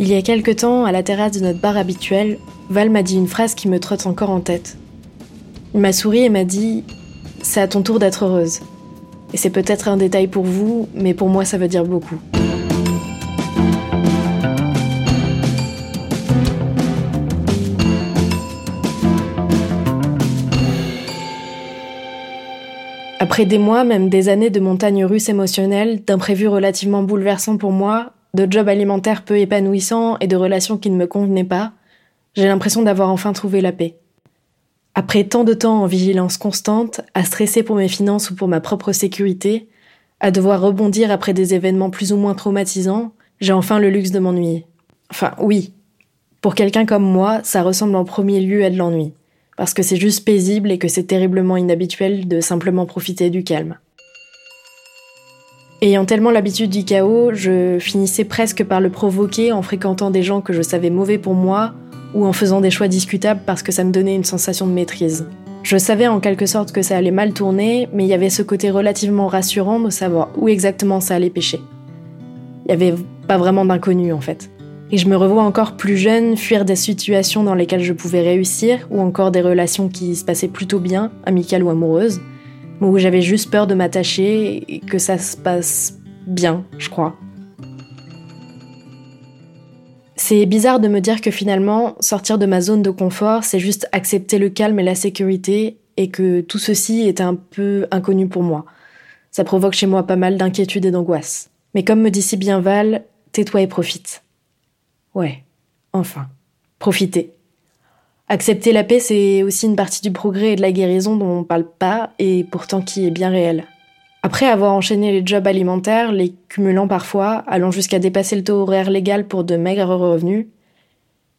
Il y a quelque temps, à la terrasse de notre bar habituel, Val m'a dit une phrase qui me trotte encore en tête. Il m'a souri et m'a dit C'est à ton tour d'être heureuse. Et c'est peut-être un détail pour vous, mais pour moi ça veut dire beaucoup. Après des mois, même des années de montagnes russes émotionnelles, d'imprévus relativement bouleversants pour moi, de jobs alimentaires peu épanouissants et de relations qui ne me convenaient pas, j'ai l'impression d'avoir enfin trouvé la paix. Après tant de temps en vigilance constante, à stresser pour mes finances ou pour ma propre sécurité, à devoir rebondir après des événements plus ou moins traumatisants, j'ai enfin le luxe de m'ennuyer. Enfin, oui. Pour quelqu'un comme moi, ça ressemble en premier lieu à de l'ennui parce que c'est juste paisible et que c'est terriblement inhabituel de simplement profiter du calme. Ayant tellement l'habitude du chaos, je finissais presque par le provoquer en fréquentant des gens que je savais mauvais pour moi ou en faisant des choix discutables parce que ça me donnait une sensation de maîtrise. Je savais en quelque sorte que ça allait mal tourner, mais il y avait ce côté relativement rassurant de savoir où exactement ça allait pêcher. Il n'y avait pas vraiment d'inconnu en fait. Et je me revois encore plus jeune fuir des situations dans lesquelles je pouvais réussir, ou encore des relations qui se passaient plutôt bien, amicales ou amoureuses, où j'avais juste peur de m'attacher et que ça se passe bien, je crois. C'est bizarre de me dire que finalement, sortir de ma zone de confort, c'est juste accepter le calme et la sécurité, et que tout ceci est un peu inconnu pour moi. Ça provoque chez moi pas mal d'inquiétude et d'angoisse. Mais comme me dit si bien Val, tais-toi et profite. Ouais, enfin, profiter. Accepter la paix, c'est aussi une partie du progrès et de la guérison dont on parle pas et pourtant qui est bien réelle. Après avoir enchaîné les jobs alimentaires, les cumulant parfois, allant jusqu'à dépasser le taux horaire légal pour de maigres revenus,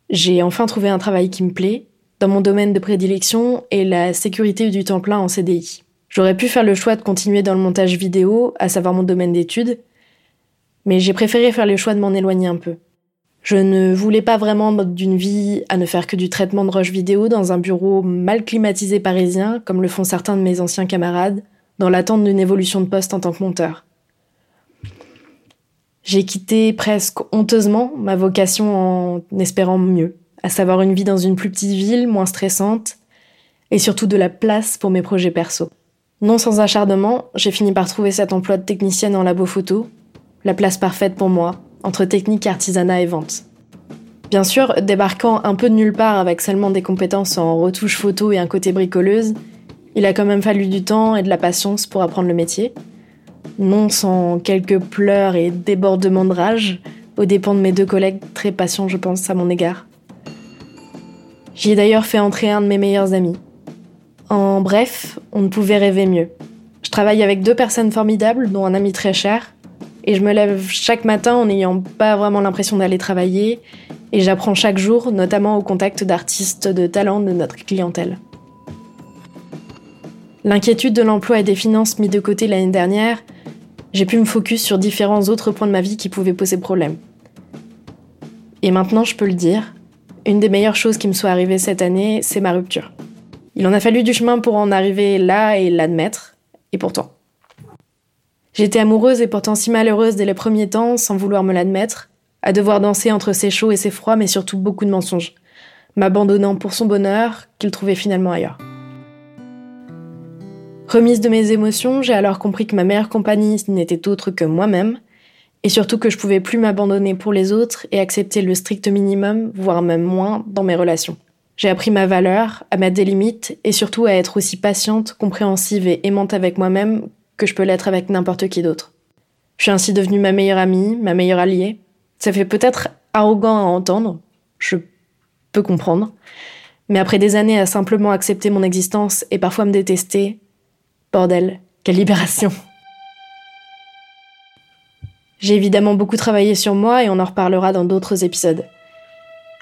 j'ai enfin trouvé un travail qui me plaît, dans mon domaine de prédilection et la sécurité du temps plein en CDI. J'aurais pu faire le choix de continuer dans le montage vidéo, à savoir mon domaine d'études, mais j'ai préféré faire le choix de m'en éloigner un peu. Je ne voulais pas vraiment d'une vie à ne faire que du traitement de rush vidéo dans un bureau mal climatisé parisien, comme le font certains de mes anciens camarades, dans l'attente d'une évolution de poste en tant que monteur. J'ai quitté presque honteusement ma vocation en espérant mieux, à savoir une vie dans une plus petite ville, moins stressante, et surtout de la place pour mes projets perso. Non sans acharnement, j'ai fini par trouver cet emploi de technicienne en labo photo, la place parfaite pour moi, entre technique, artisanat et vente. Bien sûr, débarquant un peu de nulle part avec seulement des compétences en retouche photo et un côté bricoleuse, il a quand même fallu du temps et de la patience pour apprendre le métier. Non sans quelques pleurs et débordements de rage, aux dépens de mes deux collègues très patients, je pense, à mon égard. J'y ai d'ailleurs fait entrer un de mes meilleurs amis. En bref, on ne pouvait rêver mieux. Je travaille avec deux personnes formidables, dont un ami très cher, et je me lève chaque matin en n'ayant pas vraiment l'impression d'aller travailler. Et j'apprends chaque jour, notamment au contact d'artistes de talent de notre clientèle. L'inquiétude de l'emploi et des finances mis de côté l'année dernière, j'ai pu me focus sur différents autres points de ma vie qui pouvaient poser problème. Et maintenant, je peux le dire, une des meilleures choses qui me soit arrivée cette année, c'est ma rupture. Il en a fallu du chemin pour en arriver là et l'admettre, et pourtant. J'étais amoureuse et pourtant si malheureuse dès les premiers temps, sans vouloir me l'admettre, à devoir danser entre ses chauds et ses froids, mais surtout beaucoup de mensonges, m'abandonnant pour son bonheur qu'il trouvait finalement ailleurs. Remise de mes émotions, j'ai alors compris que ma meilleure compagnie n'était autre que moi-même, et surtout que je pouvais plus m'abandonner pour les autres et accepter le strict minimum, voire même moins, dans mes relations. J'ai appris ma valeur, à mettre des limites, et surtout à être aussi patiente, compréhensive et aimante avec moi-même que je peux l'être avec n'importe qui d'autre. Je suis ainsi devenue ma meilleure amie, ma meilleure alliée. Ça fait peut-être arrogant à entendre, je peux comprendre, mais après des années à simplement accepter mon existence et parfois me détester, bordel, quelle libération. J'ai évidemment beaucoup travaillé sur moi et on en reparlera dans d'autres épisodes.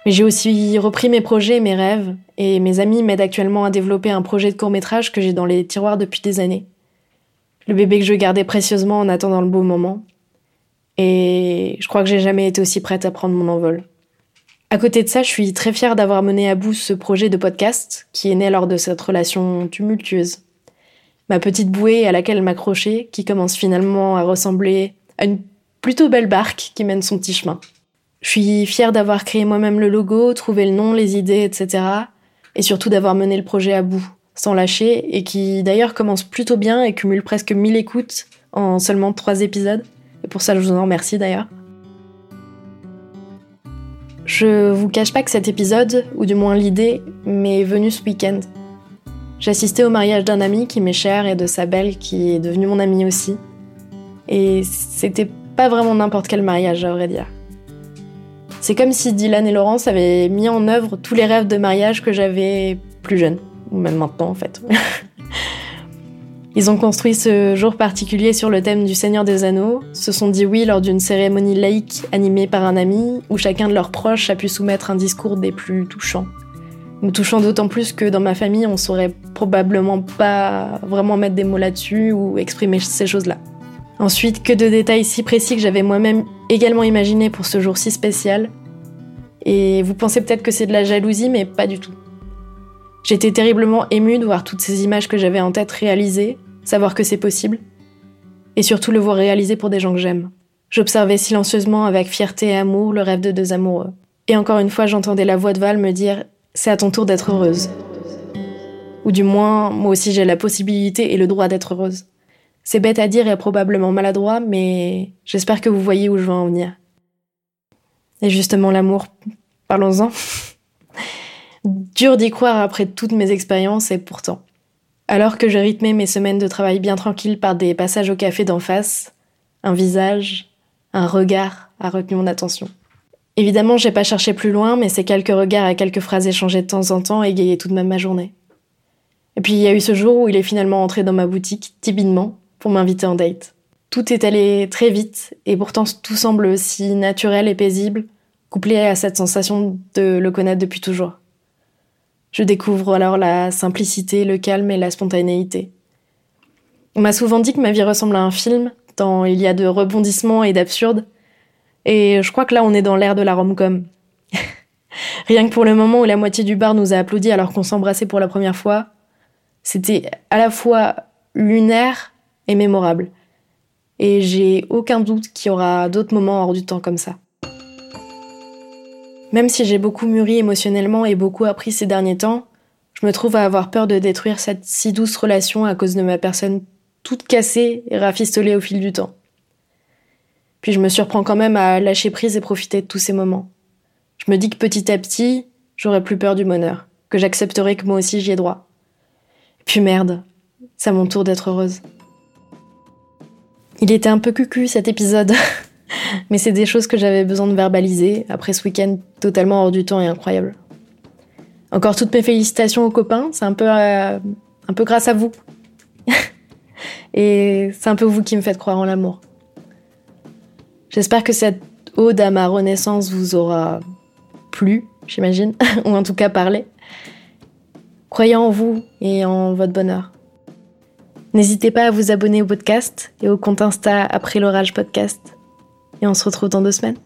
Mais j'ai aussi repris mes projets et mes rêves, et mes amis m'aident actuellement à développer un projet de court métrage que j'ai dans les tiroirs depuis des années le bébé que je gardais précieusement en attendant le beau moment. Et je crois que j'ai jamais été aussi prête à prendre mon envol. À côté de ça, je suis très fière d'avoir mené à bout ce projet de podcast qui est né lors de cette relation tumultueuse. Ma petite bouée à laquelle m'accrocher, qui commence finalement à ressembler à une plutôt belle barque qui mène son petit chemin. Je suis fière d'avoir créé moi-même le logo, trouvé le nom, les idées, etc. Et surtout d'avoir mené le projet à bout, sans lâcher, et qui d'ailleurs commence plutôt bien et cumule presque 1000 écoutes en seulement 3 épisodes. Et pour ça, je vous en remercie d'ailleurs. Je vous cache pas que cet épisode, ou du moins l'idée, m'est venue ce week-end. J'assistais au mariage d'un ami qui m'est cher et de sa belle qui est devenue mon amie aussi. Et c'était pas vraiment n'importe quel mariage, à vrai dire. C'est comme si Dylan et Laurence avaient mis en œuvre tous les rêves de mariage que j'avais plus jeune, ou même maintenant en fait. Ils ont construit ce jour particulier sur le thème du Seigneur des Anneaux, se sont dit oui lors d'une cérémonie laïque animée par un ami, où chacun de leurs proches a pu soumettre un discours des plus touchants. Me touchant d'autant plus que dans ma famille, on saurait probablement pas vraiment mettre des mots là-dessus ou exprimer ces choses-là. Ensuite, que de détails si précis que j'avais moi-même également imaginé pour ce jour si spécial. Et vous pensez peut-être que c'est de la jalousie, mais pas du tout. J'étais terriblement émue de voir toutes ces images que j'avais en tête réalisées, savoir que c'est possible, et surtout le voir réalisé pour des gens que j'aime. J'observais silencieusement avec fierté et amour le rêve de deux amoureux. Et encore une fois, j'entendais la voix de Val me dire C'est à ton tour d'être heureuse. Ou du moins, moi aussi j'ai la possibilité et le droit d'être heureuse. C'est bête à dire et probablement maladroit, mais j'espère que vous voyez où je veux en venir. Et justement, l'amour, parlons-en. Dur d'y croire après toutes mes expériences et pourtant. Alors que je rythmais mes semaines de travail bien tranquilles par des passages au café d'en face, un visage, un regard a retenu mon attention. Évidemment, j'ai pas cherché plus loin, mais ces quelques regards et quelques phrases échangées de temps en temps égayaient tout de même ma journée. Et puis il y a eu ce jour où il est finalement entré dans ma boutique, timidement, pour m'inviter en date. Tout est allé très vite, et pourtant tout semble si naturel et paisible, couplé à cette sensation de le connaître depuis toujours. Je découvre alors la simplicité, le calme et la spontanéité. On m'a souvent dit que ma vie ressemble à un film, tant il y a de rebondissements et d'absurdes, et je crois que là on est dans l'ère de la rom-com. Rien que pour le moment où la moitié du bar nous a applaudi alors qu'on s'embrassait pour la première fois, c'était à la fois lunaire et mémorable. Et j'ai aucun doute qu'il y aura d'autres moments hors du temps comme ça. Même si j'ai beaucoup mûri émotionnellement et beaucoup appris ces derniers temps, je me trouve à avoir peur de détruire cette si douce relation à cause de ma personne toute cassée et rafistolée au fil du temps. Puis je me surprends quand même à lâcher prise et profiter de tous ces moments. Je me dis que petit à petit, j'aurai plus peur du bonheur, que j'accepterai que moi aussi j'y ai droit. Puis merde, c'est à mon tour d'être heureuse. Il était un peu cucu cet épisode, mais c'est des choses que j'avais besoin de verbaliser après ce week-end totalement hors du temps et incroyable. Encore toutes mes félicitations aux copains, c'est un peu, euh, un peu grâce à vous. et c'est un peu vous qui me faites croire en l'amour. J'espère que cette ode à ma renaissance vous aura plu, j'imagine, ou en tout cas parlé. Croyez en vous et en votre bonheur. N'hésitez pas à vous abonner au podcast et au compte Insta après l'orage podcast. Et on se retrouve dans deux semaines.